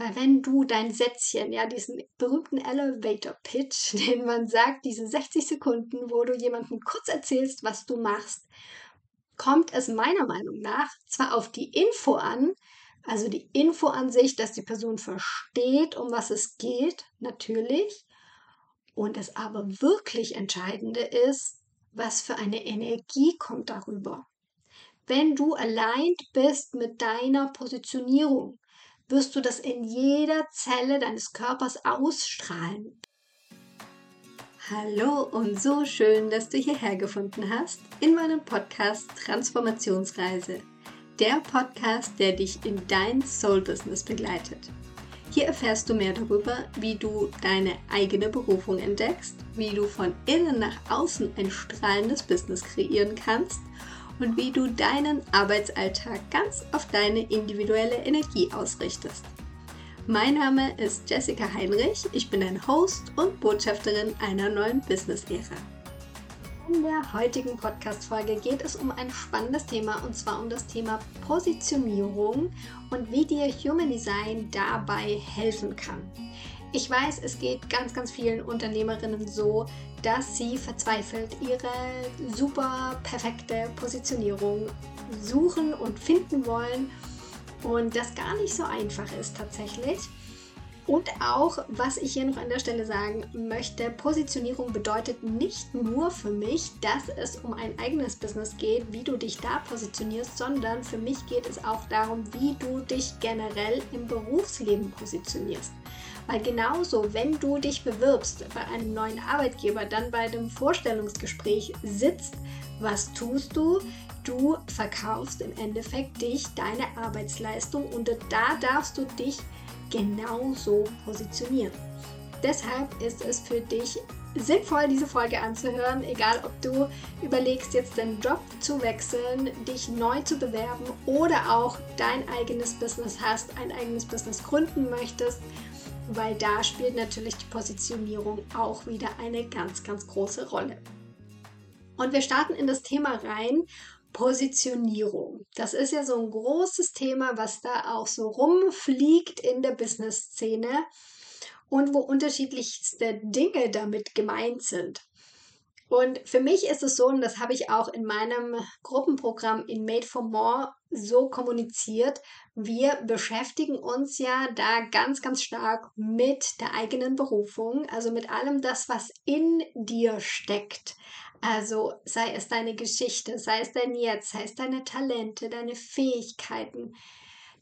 Weil wenn du dein Sätzchen, ja, diesen berühmten Elevator Pitch, den man sagt, diese 60 Sekunden, wo du jemandem kurz erzählst, was du machst, kommt es meiner Meinung nach zwar auf die Info an, also die Info an sich, dass die Person versteht, um was es geht, natürlich. Und das aber wirklich Entscheidende ist, was für eine Energie kommt darüber. Wenn du allein bist mit deiner Positionierung, wirst du das in jeder Zelle deines Körpers ausstrahlen. Hallo und so schön, dass du hierher gefunden hast in meinem Podcast Transformationsreise. Der Podcast, der dich in dein Soul-Business begleitet. Hier erfährst du mehr darüber, wie du deine eigene Berufung entdeckst, wie du von innen nach außen ein strahlendes Business kreieren kannst und wie du deinen Arbeitsalltag ganz auf deine individuelle Energie ausrichtest. Mein Name ist Jessica Heinrich, ich bin ein Host und Botschafterin einer neuen Business-Ära. In der heutigen Podcast-Folge geht es um ein spannendes Thema und zwar um das Thema Positionierung und wie dir Human Design dabei helfen kann. Ich weiß, es geht ganz, ganz vielen Unternehmerinnen so, dass sie verzweifelt ihre super perfekte Positionierung suchen und finden wollen und das gar nicht so einfach ist tatsächlich. Und auch, was ich hier noch an der Stelle sagen möchte, Positionierung bedeutet nicht nur für mich, dass es um ein eigenes Business geht, wie du dich da positionierst, sondern für mich geht es auch darum, wie du dich generell im Berufsleben positionierst. Weil genauso, wenn du dich bewirbst bei einem neuen Arbeitgeber, dann bei dem Vorstellungsgespräch sitzt, was tust du? Du verkaufst im Endeffekt dich, deine Arbeitsleistung und da darfst du dich genauso positionieren. Deshalb ist es für dich sinnvoll, diese Folge anzuhören, egal ob du überlegst, jetzt den Job zu wechseln, dich neu zu bewerben oder auch dein eigenes Business hast, ein eigenes Business gründen möchtest weil da spielt natürlich die Positionierung auch wieder eine ganz, ganz große Rolle. Und wir starten in das Thema rein. Positionierung. Das ist ja so ein großes Thema, was da auch so rumfliegt in der Business-Szene und wo unterschiedlichste Dinge damit gemeint sind. Und für mich ist es so, und das habe ich auch in meinem Gruppenprogramm in Made for More so kommuniziert, wir beschäftigen uns ja da ganz, ganz stark mit der eigenen Berufung, also mit allem das, was in dir steckt. Also sei es deine Geschichte, sei es dein Jetzt, sei es deine Talente, deine Fähigkeiten,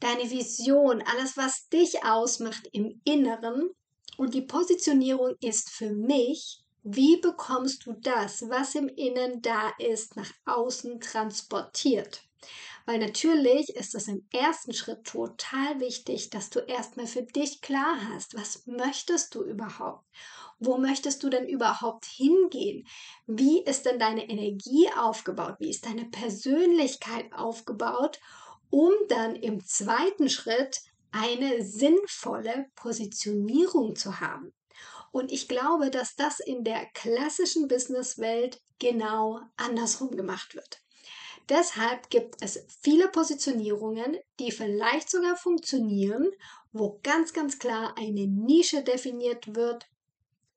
deine Vision, alles, was dich ausmacht im Inneren. Und die Positionierung ist für mich wie bekommst du das, was im Innen da ist, nach außen transportiert? Weil natürlich ist es im ersten Schritt total wichtig, dass du erstmal für dich klar hast, was möchtest du überhaupt? Wo möchtest du denn überhaupt hingehen? Wie ist denn deine Energie aufgebaut? Wie ist deine Persönlichkeit aufgebaut? Um dann im zweiten Schritt eine sinnvolle Positionierung zu haben. Und ich glaube, dass das in der klassischen Businesswelt genau andersrum gemacht wird. Deshalb gibt es viele Positionierungen, die vielleicht sogar funktionieren, wo ganz, ganz klar eine Nische definiert wird.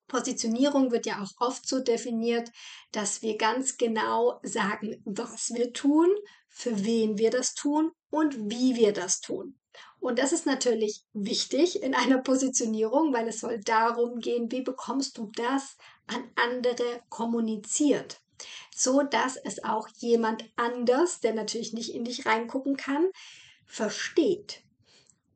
Positionierung wird ja auch oft so definiert, dass wir ganz genau sagen, was wir tun, für wen wir das tun und wie wir das tun. Und das ist natürlich wichtig in einer Positionierung, weil es soll darum gehen, wie bekommst du das an andere kommuniziert, so dass es auch jemand anders, der natürlich nicht in dich reingucken kann, versteht.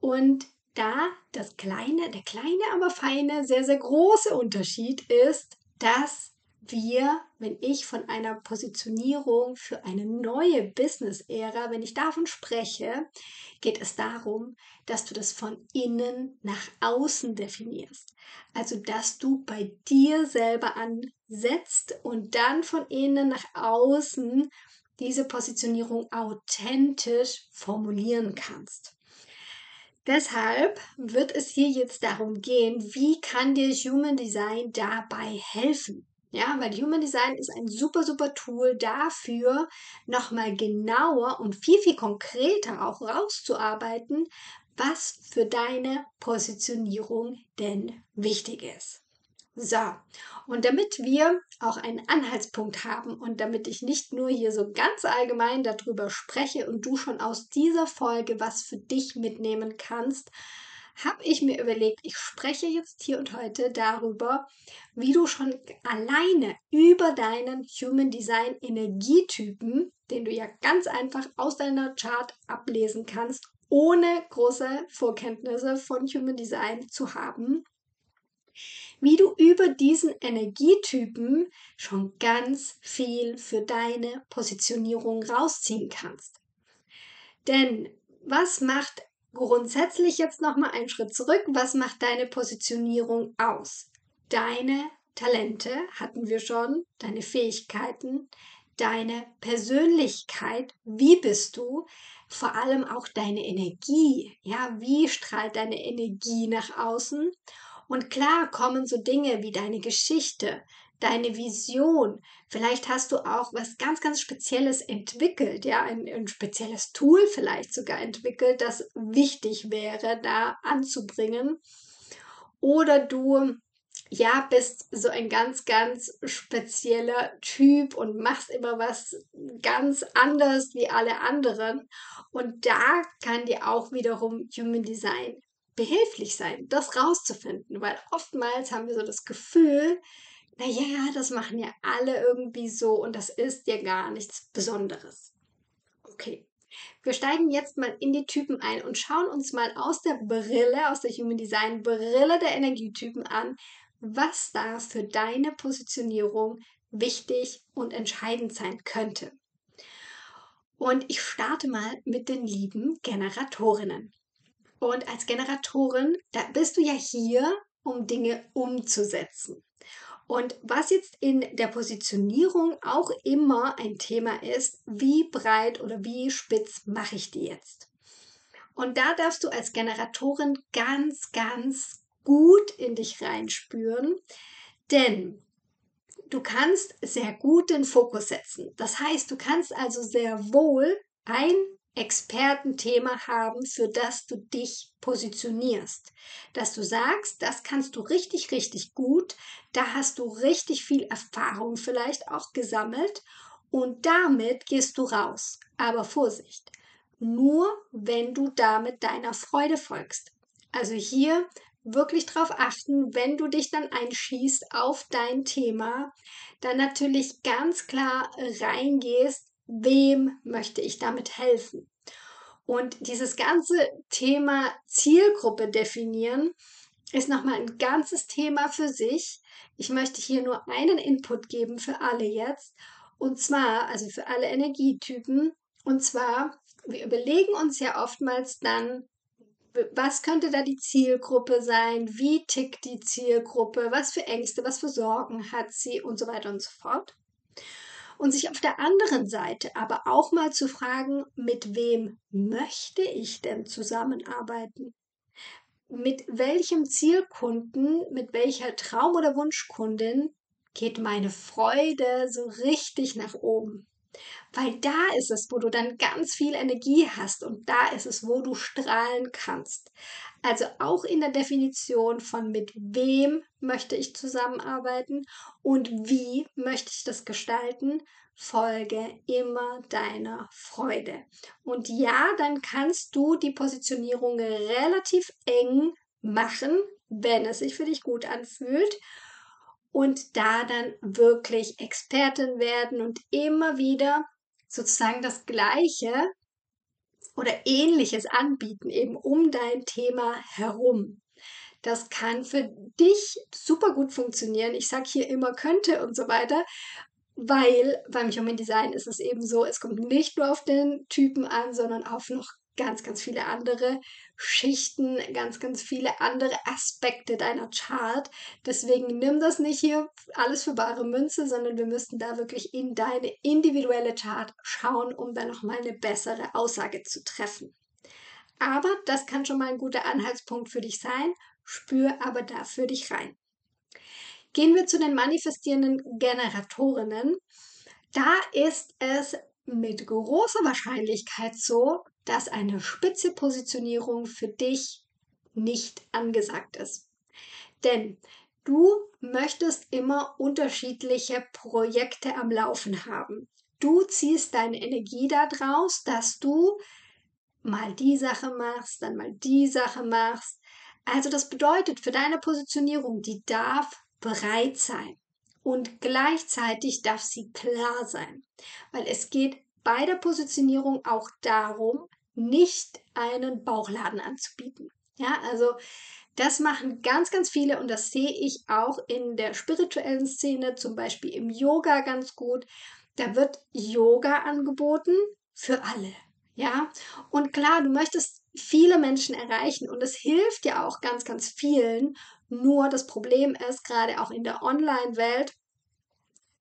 Und da das kleine, der kleine, aber feine, sehr, sehr große Unterschied ist, dass wir, wenn ich von einer Positionierung für eine neue Business-Ära, wenn ich davon spreche, geht es darum, dass du das von innen nach außen definierst. Also, dass du bei dir selber ansetzt und dann von innen nach außen diese Positionierung authentisch formulieren kannst. Deshalb wird es hier jetzt darum gehen, wie kann dir Human Design dabei helfen? Ja, weil Human Design ist ein super, super Tool dafür, nochmal genauer und viel, viel konkreter auch rauszuarbeiten, was für deine Positionierung denn wichtig ist. So, und damit wir auch einen Anhaltspunkt haben und damit ich nicht nur hier so ganz allgemein darüber spreche und du schon aus dieser Folge was für dich mitnehmen kannst, habe ich mir überlegt, ich spreche jetzt hier und heute darüber, wie du schon alleine über deinen Human Design Energietypen, den du ja ganz einfach aus deiner Chart ablesen kannst, ohne große Vorkenntnisse von Human Design zu haben, wie du über diesen Energietypen schon ganz viel für deine Positionierung rausziehen kannst. Denn was macht grundsätzlich jetzt nochmal einen Schritt zurück, was macht deine Positionierung aus? Deine Talente hatten wir schon, deine Fähigkeiten, deine Persönlichkeit, wie bist du, vor allem auch deine Energie, ja, wie strahlt deine Energie nach außen? Und klar kommen so Dinge wie deine Geschichte, deine Vision. Vielleicht hast du auch was ganz, ganz Spezielles entwickelt, ja, ein, ein, spezielles Tool vielleicht sogar entwickelt, das wichtig wäre, da anzubringen. Oder du, ja, bist so ein ganz, ganz spezieller Typ und machst immer was ganz anders wie alle anderen. Und da kann dir auch wiederum Human Design behilflich sein, das rauszufinden, weil oftmals haben wir so das Gefühl, naja, das machen ja alle irgendwie so und das ist ja gar nichts Besonderes. Okay, wir steigen jetzt mal in die Typen ein und schauen uns mal aus der Brille, aus der Human Design Brille der Energietypen an, was da für deine Positionierung wichtig und entscheidend sein könnte. Und ich starte mal mit den lieben Generatorinnen. Und als Generatorin, da bist du ja hier, um Dinge umzusetzen. Und was jetzt in der Positionierung auch immer ein Thema ist, wie breit oder wie spitz mache ich die jetzt? Und da darfst du als Generatorin ganz, ganz gut in dich reinspüren, denn du kannst sehr gut den Fokus setzen. Das heißt, du kannst also sehr wohl ein Expertenthema haben, für das du dich positionierst. Dass du sagst, das kannst du richtig, richtig gut, da hast du richtig viel Erfahrung vielleicht auch gesammelt und damit gehst du raus. Aber Vorsicht, nur wenn du damit deiner Freude folgst. Also hier wirklich darauf achten, wenn du dich dann einschießt auf dein Thema, dann natürlich ganz klar reingehst wem möchte ich damit helfen? Und dieses ganze Thema Zielgruppe definieren ist nochmal ein ganzes Thema für sich. Ich möchte hier nur einen Input geben für alle jetzt. Und zwar, also für alle Energietypen. Und zwar, wir überlegen uns ja oftmals dann, was könnte da die Zielgruppe sein? Wie tickt die Zielgruppe? Was für Ängste, was für Sorgen hat sie und so weiter und so fort und sich auf der anderen Seite aber auch mal zu fragen, mit wem möchte ich denn zusammenarbeiten? Mit welchem Zielkunden, mit welcher Traum- oder Wunschkundin geht meine Freude so richtig nach oben? Weil da ist es, wo du dann ganz viel Energie hast und da ist es, wo du strahlen kannst. Also auch in der Definition von mit wem möchte ich zusammenarbeiten und wie möchte ich das gestalten, folge immer deiner Freude. Und ja, dann kannst du die Positionierung relativ eng machen, wenn es sich für dich gut anfühlt und da dann wirklich Expertin werden und immer wieder sozusagen das Gleiche oder ähnliches anbieten, eben um dein Thema herum. Das kann für dich super gut funktionieren. Ich sage hier immer könnte und so weiter, weil beim Human Design ist es eben so, es kommt nicht nur auf den Typen an, sondern auf noch ganz, ganz viele andere Schichten, ganz, ganz viele andere Aspekte deiner Chart. Deswegen nimm das nicht hier alles für bare Münze, sondern wir müssten da wirklich in deine individuelle Chart schauen, um dann nochmal eine bessere Aussage zu treffen. Aber das kann schon mal ein guter Anhaltspunkt für dich sein. Spür aber da für dich rein. Gehen wir zu den manifestierenden Generatorinnen. Da ist es mit großer Wahrscheinlichkeit so, dass eine spitze Positionierung für dich nicht angesagt ist. Denn du möchtest immer unterschiedliche Projekte am Laufen haben. Du ziehst deine Energie daraus, dass du mal die Sache machst, dann mal die Sache machst. Also das bedeutet für deine Positionierung, die darf bereit sein und gleichzeitig darf sie klar sein, weil es geht bei der Positionierung auch darum, nicht einen Bauchladen anzubieten. Ja, also das machen ganz, ganz viele und das sehe ich auch in der spirituellen Szene, zum Beispiel im Yoga ganz gut. Da wird Yoga angeboten für alle. Ja, und klar, du möchtest viele Menschen erreichen und es hilft ja auch ganz, ganz vielen. Nur das Problem ist, gerade auch in der Online-Welt,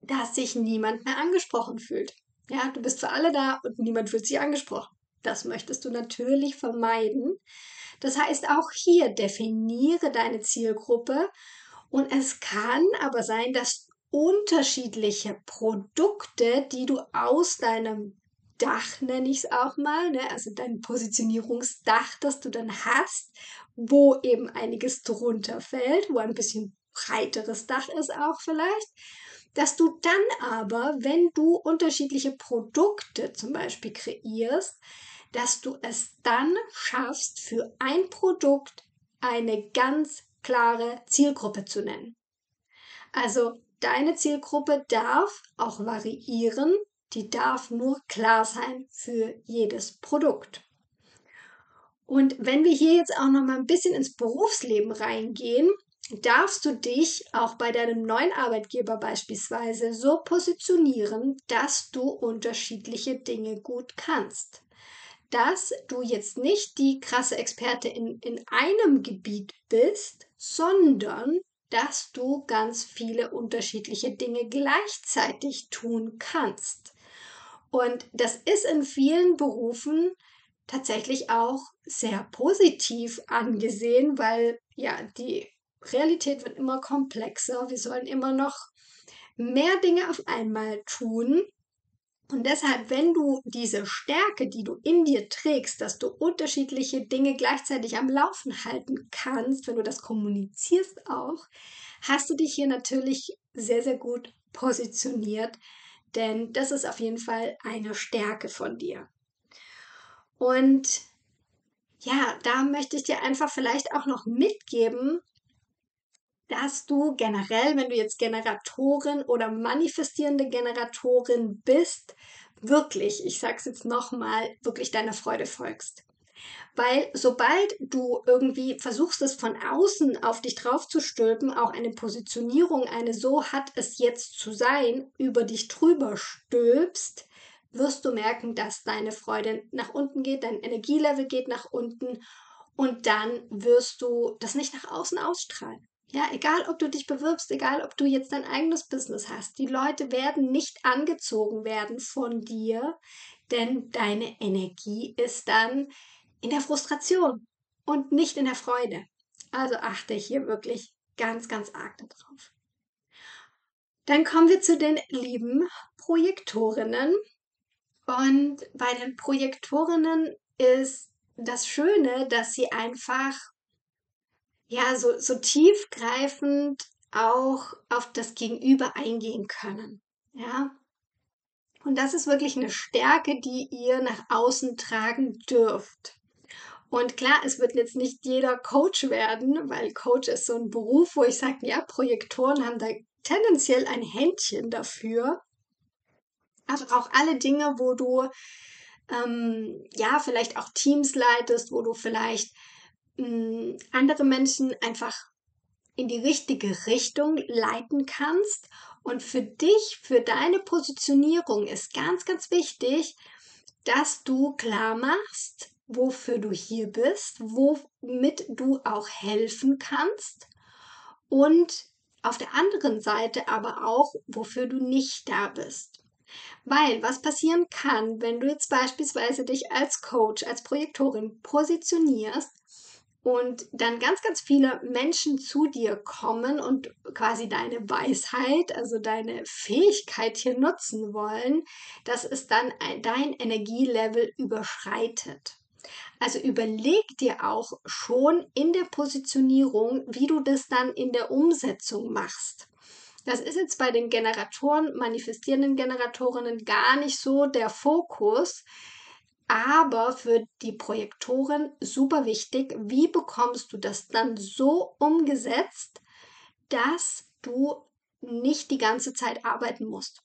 dass sich niemand mehr angesprochen fühlt. Ja, du bist für alle da und niemand fühlt sich angesprochen. Das möchtest du natürlich vermeiden. Das heißt, auch hier definiere deine Zielgruppe und es kann aber sein, dass unterschiedliche Produkte, die du aus deinem Dach, nenne ich es auch mal, ne? also dein Positionierungsdach, das du dann hast, wo eben einiges drunter fällt, wo ein bisschen breiteres Dach ist auch vielleicht, dass du dann aber, wenn du unterschiedliche Produkte zum Beispiel kreierst, dass du es dann schaffst, für ein Produkt eine ganz klare Zielgruppe zu nennen. Also deine Zielgruppe darf auch variieren, die darf nur klar sein für jedes Produkt. Und wenn wir hier jetzt auch noch mal ein bisschen ins Berufsleben reingehen, darfst du dich auch bei deinem neuen Arbeitgeber beispielsweise so positionieren, dass du unterschiedliche Dinge gut kannst dass du jetzt nicht die krasse Experte in, in einem Gebiet bist, sondern dass du ganz viele unterschiedliche Dinge gleichzeitig tun kannst. Und das ist in vielen Berufen tatsächlich auch sehr positiv angesehen, weil ja, die Realität wird immer komplexer. Wir sollen immer noch mehr Dinge auf einmal tun. Und deshalb, wenn du diese Stärke, die du in dir trägst, dass du unterschiedliche Dinge gleichzeitig am Laufen halten kannst, wenn du das kommunizierst auch, hast du dich hier natürlich sehr, sehr gut positioniert, denn das ist auf jeden Fall eine Stärke von dir. Und ja, da möchte ich dir einfach vielleicht auch noch mitgeben, dass du generell, wenn du jetzt Generatorin oder manifestierende Generatorin bist, wirklich, ich sag's jetzt nochmal, wirklich deiner Freude folgst. Weil sobald du irgendwie versuchst, es von außen auf dich draufzustülpen, auch eine Positionierung, eine so hat es jetzt zu sein, über dich drüber stülpst, wirst du merken, dass deine Freude nach unten geht, dein Energielevel geht nach unten und dann wirst du das nicht nach außen ausstrahlen. Ja, egal ob du dich bewirbst, egal ob du jetzt dein eigenes Business hast, die Leute werden nicht angezogen werden von dir, denn deine Energie ist dann in der Frustration und nicht in der Freude. Also achte hier wirklich ganz, ganz arg darauf. Dann kommen wir zu den lieben Projektorinnen. Und bei den Projektorinnen ist das Schöne, dass sie einfach ja, so, so tiefgreifend auch auf das Gegenüber eingehen können. Ja. Und das ist wirklich eine Stärke, die ihr nach außen tragen dürft. Und klar, es wird jetzt nicht jeder Coach werden, weil Coach ist so ein Beruf, wo ich sage, ja, Projektoren haben da tendenziell ein Händchen dafür. Aber auch alle Dinge, wo du ähm, ja vielleicht auch Teams leitest, wo du vielleicht andere Menschen einfach in die richtige Richtung leiten kannst. Und für dich, für deine Positionierung ist ganz, ganz wichtig, dass du klar machst, wofür du hier bist, womit du auch helfen kannst und auf der anderen Seite aber auch, wofür du nicht da bist. Weil was passieren kann, wenn du jetzt beispielsweise dich als Coach, als Projektorin positionierst und dann ganz, ganz viele Menschen zu dir kommen und quasi deine Weisheit, also deine Fähigkeit hier nutzen wollen, dass es dann dein Energielevel überschreitet. Also überleg dir auch schon in der Positionierung, wie du das dann in der Umsetzung machst. Das ist jetzt bei den Generatoren, manifestierenden Generatorinnen gar nicht so der Fokus, aber für die Projektoren super wichtig, wie bekommst du das dann so umgesetzt, dass du nicht die ganze Zeit arbeiten musst.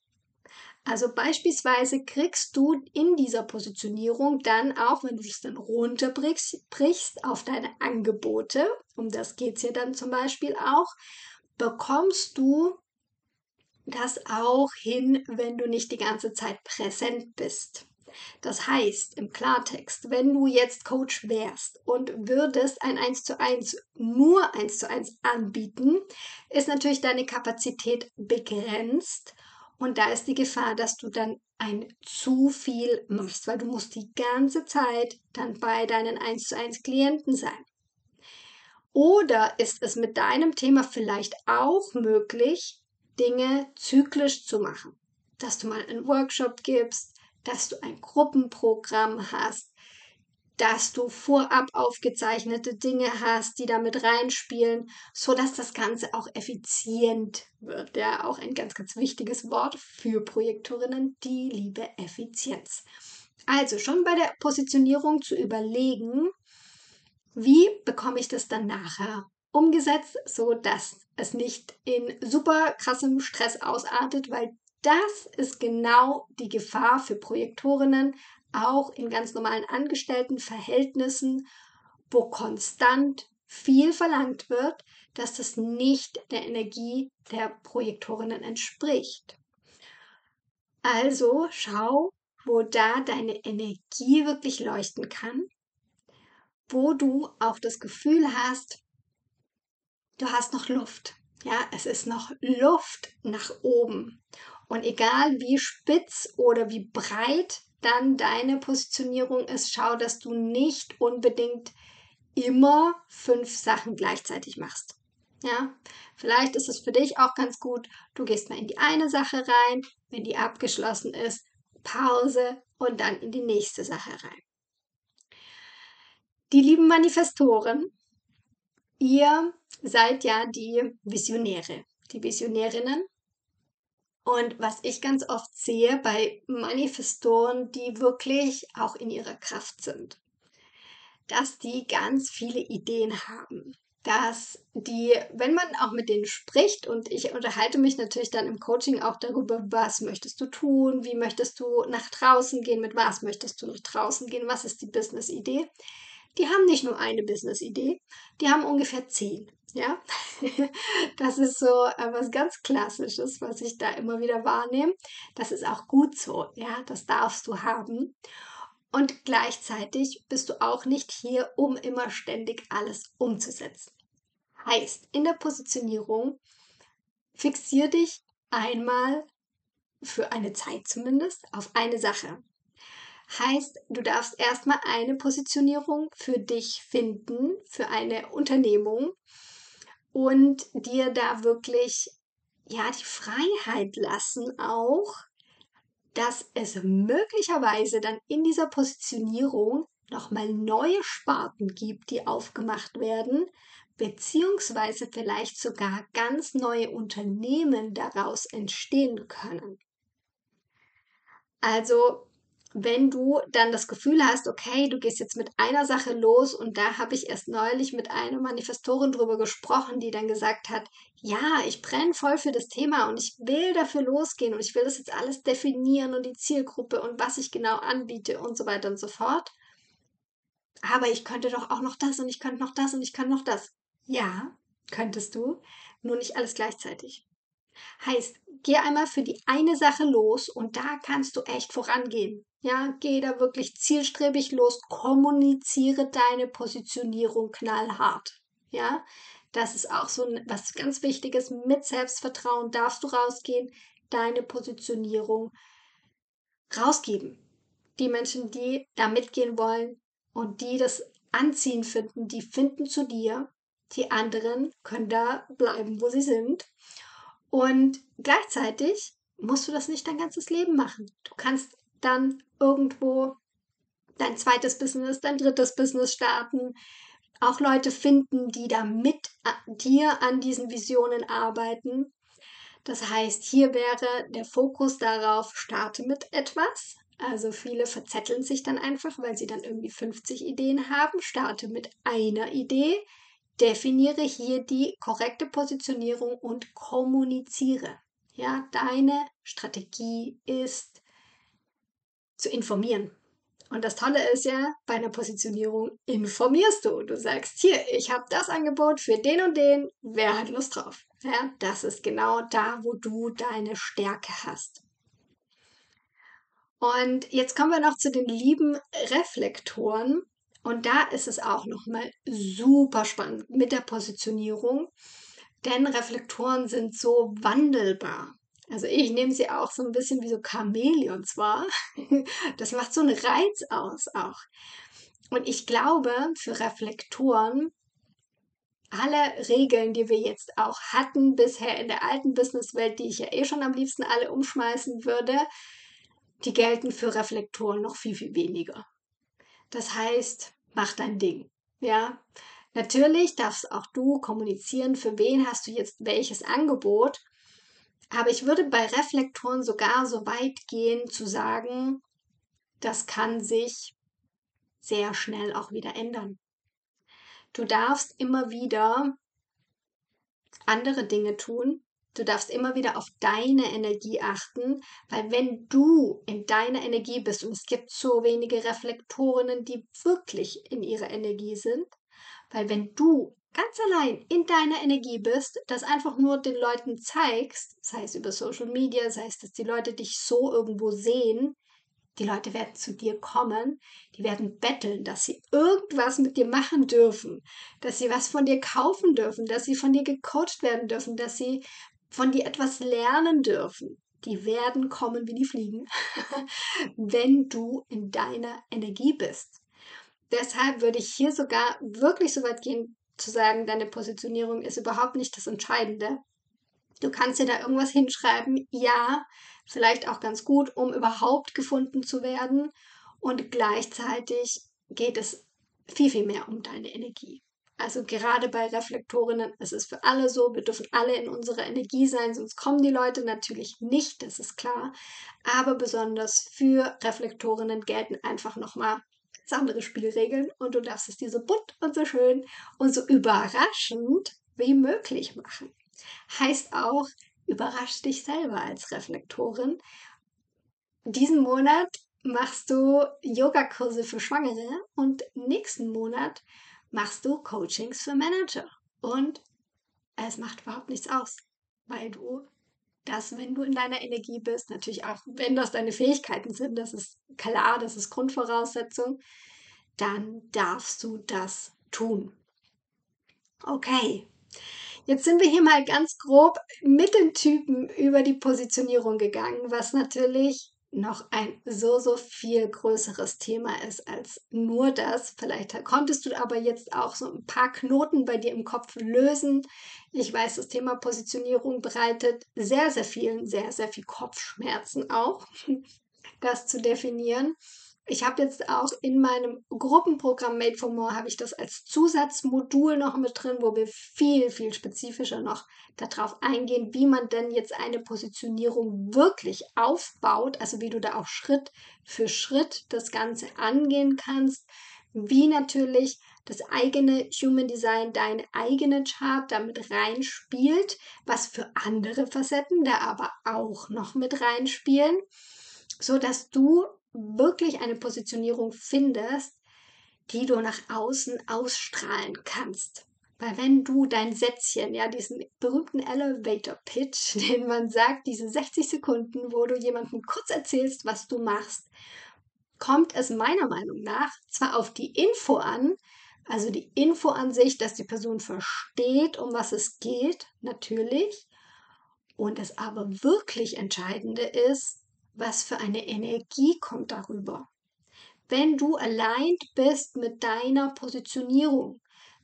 Also beispielsweise kriegst du in dieser Positionierung dann auch, wenn du es dann runterbrichst auf deine Angebote, um das geht es ja dann zum Beispiel auch, bekommst du das auch hin, wenn du nicht die ganze Zeit präsent bist. Das heißt im Klartext, wenn du jetzt Coach wärst und würdest ein 1 zu 1 nur 1 zu 1 anbieten, ist natürlich deine Kapazität begrenzt und da ist die Gefahr, dass du dann ein zu viel machst, weil du musst die ganze Zeit dann bei deinen 1 zu 1 Klienten sein. Oder ist es mit deinem Thema vielleicht auch möglich, Dinge zyklisch zu machen? Dass du mal einen Workshop gibst, dass du ein Gruppenprogramm hast, dass du vorab aufgezeichnete Dinge hast, die damit reinspielen, so dass das Ganze auch effizient wird. Ja, auch ein ganz, ganz wichtiges Wort für Projektorinnen, die liebe Effizienz. Also schon bei der Positionierung zu überlegen, wie bekomme ich das dann nachher umgesetzt, so dass es nicht in super krassem Stress ausartet, weil das ist genau die Gefahr für Projektorinnen, auch in ganz normalen Angestelltenverhältnissen, wo konstant viel verlangt wird, dass das nicht der Energie der Projektorinnen entspricht. Also schau, wo da deine Energie wirklich leuchten kann, wo du auch das Gefühl hast, du hast noch Luft. Ja, es ist noch Luft nach oben. Und egal wie spitz oder wie breit dann deine Positionierung ist, schau, dass du nicht unbedingt immer fünf Sachen gleichzeitig machst. Ja, vielleicht ist es für dich auch ganz gut, du gehst mal in die eine Sache rein, wenn die abgeschlossen ist, Pause und dann in die nächste Sache rein. Die lieben Manifestoren, ihr seid ja die Visionäre, die Visionärinnen und was ich ganz oft sehe bei Manifestoren, die wirklich auch in ihrer Kraft sind, dass die ganz viele Ideen haben. Dass die, wenn man auch mit denen spricht, und ich unterhalte mich natürlich dann im Coaching auch darüber, was möchtest du tun, wie möchtest du nach draußen gehen, mit was möchtest du nach draußen gehen, was ist die Business-Idee, die haben nicht nur eine Business-Idee, die haben ungefähr zehn. Ja, das ist so äh, was ganz Klassisches, was ich da immer wieder wahrnehme. Das ist auch gut so. Ja, das darfst du haben. Und gleichzeitig bist du auch nicht hier, um immer ständig alles umzusetzen. Heißt, in der Positionierung fixier dich einmal für eine Zeit zumindest auf eine Sache. Heißt, du darfst erstmal eine Positionierung für dich finden, für eine Unternehmung und dir da wirklich ja die Freiheit lassen auch, dass es möglicherweise dann in dieser Positionierung nochmal neue Sparten gibt, die aufgemacht werden, beziehungsweise vielleicht sogar ganz neue Unternehmen daraus entstehen können. Also wenn du dann das Gefühl hast, okay, du gehst jetzt mit einer Sache los und da habe ich erst neulich mit einer Manifestorin drüber gesprochen, die dann gesagt hat, ja, ich brenne voll für das Thema und ich will dafür losgehen und ich will das jetzt alles definieren und die Zielgruppe und was ich genau anbiete und so weiter und so fort. Aber ich könnte doch auch noch das und ich könnte noch das und ich kann noch das. Ja, könntest du, nur nicht alles gleichzeitig. Heißt, geh einmal für die eine Sache los und da kannst du echt vorangehen. Ja, geh da wirklich zielstrebig los, kommuniziere deine Positionierung knallhart. Ja, das ist auch so ein, was ganz Wichtiges. Mit Selbstvertrauen darfst du rausgehen, deine Positionierung rausgeben. Die Menschen, die da mitgehen wollen und die das anziehend finden, die finden zu dir. Die anderen können da bleiben, wo sie sind. Und gleichzeitig musst du das nicht dein ganzes Leben machen. Du kannst dann irgendwo dein zweites Business, dein drittes Business starten. Auch Leute finden, die da mit dir an diesen Visionen arbeiten. Das heißt, hier wäre der Fokus darauf, starte mit etwas. Also viele verzetteln sich dann einfach, weil sie dann irgendwie 50 Ideen haben. Starte mit einer Idee, definiere hier die korrekte Positionierung und kommuniziere. Ja, deine Strategie ist zu informieren. Und das Tolle ist ja, bei einer Positionierung informierst du. Du sagst, hier, ich habe das Angebot für den und den, wer hat Lust drauf? Ja, das ist genau da, wo du deine Stärke hast. Und jetzt kommen wir noch zu den lieben Reflektoren. Und da ist es auch nochmal super spannend mit der Positionierung, denn Reflektoren sind so wandelbar. Also ich nehme sie auch so ein bisschen wie so Chamäleons wahr. Das macht so einen Reiz aus auch. Und ich glaube, für Reflektoren, alle Regeln, die wir jetzt auch hatten bisher in der alten Businesswelt, die ich ja eh schon am liebsten alle umschmeißen würde, die gelten für Reflektoren noch viel, viel weniger. Das heißt, mach dein Ding. Ja, natürlich darfst auch du kommunizieren, für wen hast du jetzt welches Angebot. Aber ich würde bei Reflektoren sogar so weit gehen zu sagen, das kann sich sehr schnell auch wieder ändern. Du darfst immer wieder andere Dinge tun. Du darfst immer wieder auf deine Energie achten, weil wenn du in deiner Energie bist und es gibt so wenige Reflektorinnen, die wirklich in ihrer Energie sind, weil wenn du ganz allein in deiner Energie bist, das einfach nur den Leuten zeigst, sei es über Social Media, sei es, dass die Leute dich so irgendwo sehen, die Leute werden zu dir kommen, die werden betteln, dass sie irgendwas mit dir machen dürfen, dass sie was von dir kaufen dürfen, dass sie von dir gecoacht werden dürfen, dass sie von dir etwas lernen dürfen. Die werden kommen wie die Fliegen, wenn du in deiner Energie bist. Deshalb würde ich hier sogar wirklich so weit gehen, zu sagen, deine Positionierung ist überhaupt nicht das Entscheidende. Du kannst dir da irgendwas hinschreiben, ja, vielleicht auch ganz gut, um überhaupt gefunden zu werden. Und gleichzeitig geht es viel, viel mehr um deine Energie. Also gerade bei Reflektorinnen ist es für alle so, wir dürfen alle in unserer Energie sein, sonst kommen die Leute natürlich nicht, das ist klar. Aber besonders für Reflektorinnen gelten einfach nochmal andere Spielregeln und du darfst es dir so bunt und so schön und so überraschend wie möglich machen. Heißt auch, überrasch dich selber als Reflektorin. Diesen Monat machst du Yogakurse für Schwangere und nächsten Monat machst du Coachings für Manager. Und es macht überhaupt nichts aus, weil du dass wenn du in deiner Energie bist, natürlich auch wenn das deine Fähigkeiten sind, das ist klar, das ist Grundvoraussetzung, dann darfst du das tun. Okay, jetzt sind wir hier mal ganz grob mit dem Typen über die Positionierung gegangen, was natürlich noch ein so, so viel größeres Thema ist als nur das. Vielleicht konntest du aber jetzt auch so ein paar Knoten bei dir im Kopf lösen. Ich weiß, das Thema Positionierung bereitet sehr, sehr vielen, sehr, sehr viel Kopfschmerzen auch, das zu definieren. Ich habe jetzt auch in meinem Gruppenprogramm Made for More habe ich das als Zusatzmodul noch mit drin, wo wir viel, viel spezifischer noch darauf eingehen, wie man denn jetzt eine Positionierung wirklich aufbaut, also wie du da auch Schritt für Schritt das Ganze angehen kannst, wie natürlich das eigene Human Design, deine eigene Chart damit reinspielt, was für andere Facetten da aber auch noch mit reinspielen, so dass du wirklich eine Positionierung findest, die du nach außen ausstrahlen kannst. Weil wenn du dein Sätzchen, ja, diesen berühmten Elevator Pitch, den man sagt, diese 60 Sekunden, wo du jemandem kurz erzählst, was du machst, kommt es meiner Meinung nach zwar auf die Info an, also die Info an sich, dass die Person versteht, um was es geht, natürlich. Und das aber wirklich Entscheidende ist, was für eine Energie kommt darüber. Wenn du allein bist mit deiner Positionierung,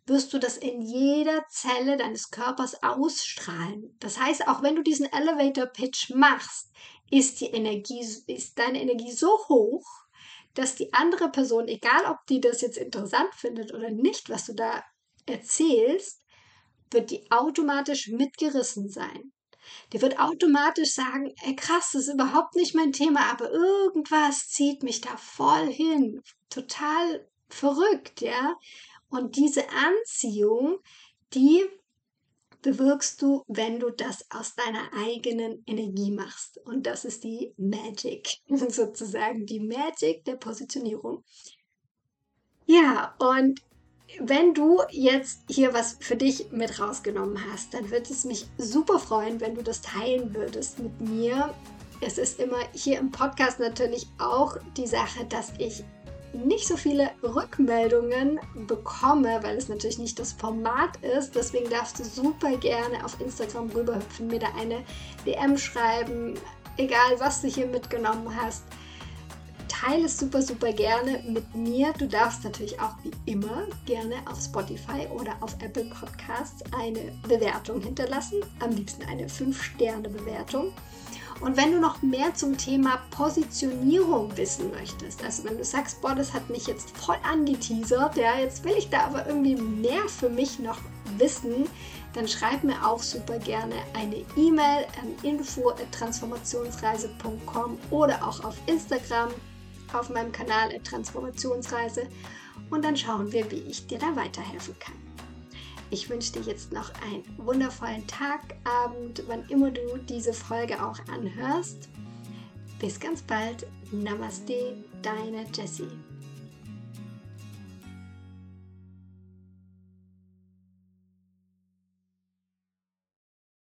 wirst du das in jeder Zelle deines Körpers ausstrahlen. Das heißt, auch wenn du diesen Elevator Pitch machst, ist die Energie, ist deine Energie so hoch, dass die andere Person, egal ob die das jetzt interessant findet oder nicht, was du da erzählst, wird die automatisch mitgerissen sein. Die wird automatisch sagen, ey krass, das ist überhaupt nicht mein Thema, aber irgendwas zieht mich da voll hin. Total verrückt, ja. Und diese Anziehung, die bewirkst du, wenn du das aus deiner eigenen Energie machst. Und das ist die Magic, sozusagen die Magic der Positionierung. Ja, und wenn du jetzt hier was für dich mit rausgenommen hast, dann würde es mich super freuen, wenn du das teilen würdest mit mir. Es ist immer hier im Podcast natürlich auch die Sache, dass ich nicht so viele Rückmeldungen bekomme, weil es natürlich nicht das Format ist. Deswegen darfst du super gerne auf Instagram rüberhüpfen, mir da eine DM schreiben, egal was du hier mitgenommen hast. Teile es super, super gerne mit mir. Du darfst natürlich auch wie immer gerne auf Spotify oder auf Apple Podcasts eine Bewertung hinterlassen. Am liebsten eine 5-Sterne-Bewertung. Und wenn du noch mehr zum Thema Positionierung wissen möchtest, also wenn du sagst, boah, das hat mich jetzt voll angeteasert, ja, jetzt will ich da aber irgendwie mehr für mich noch wissen, dann schreib mir auch super gerne eine E-Mail an info@transformationsreise.com oder auch auf Instagram auf meinem Kanal Transformationsreise und dann schauen wir, wie ich dir da weiterhelfen kann. Ich wünsche dir jetzt noch einen wundervollen Tag, Abend, wann immer du diese Folge auch anhörst. Bis ganz bald. Namaste, deine Jessie.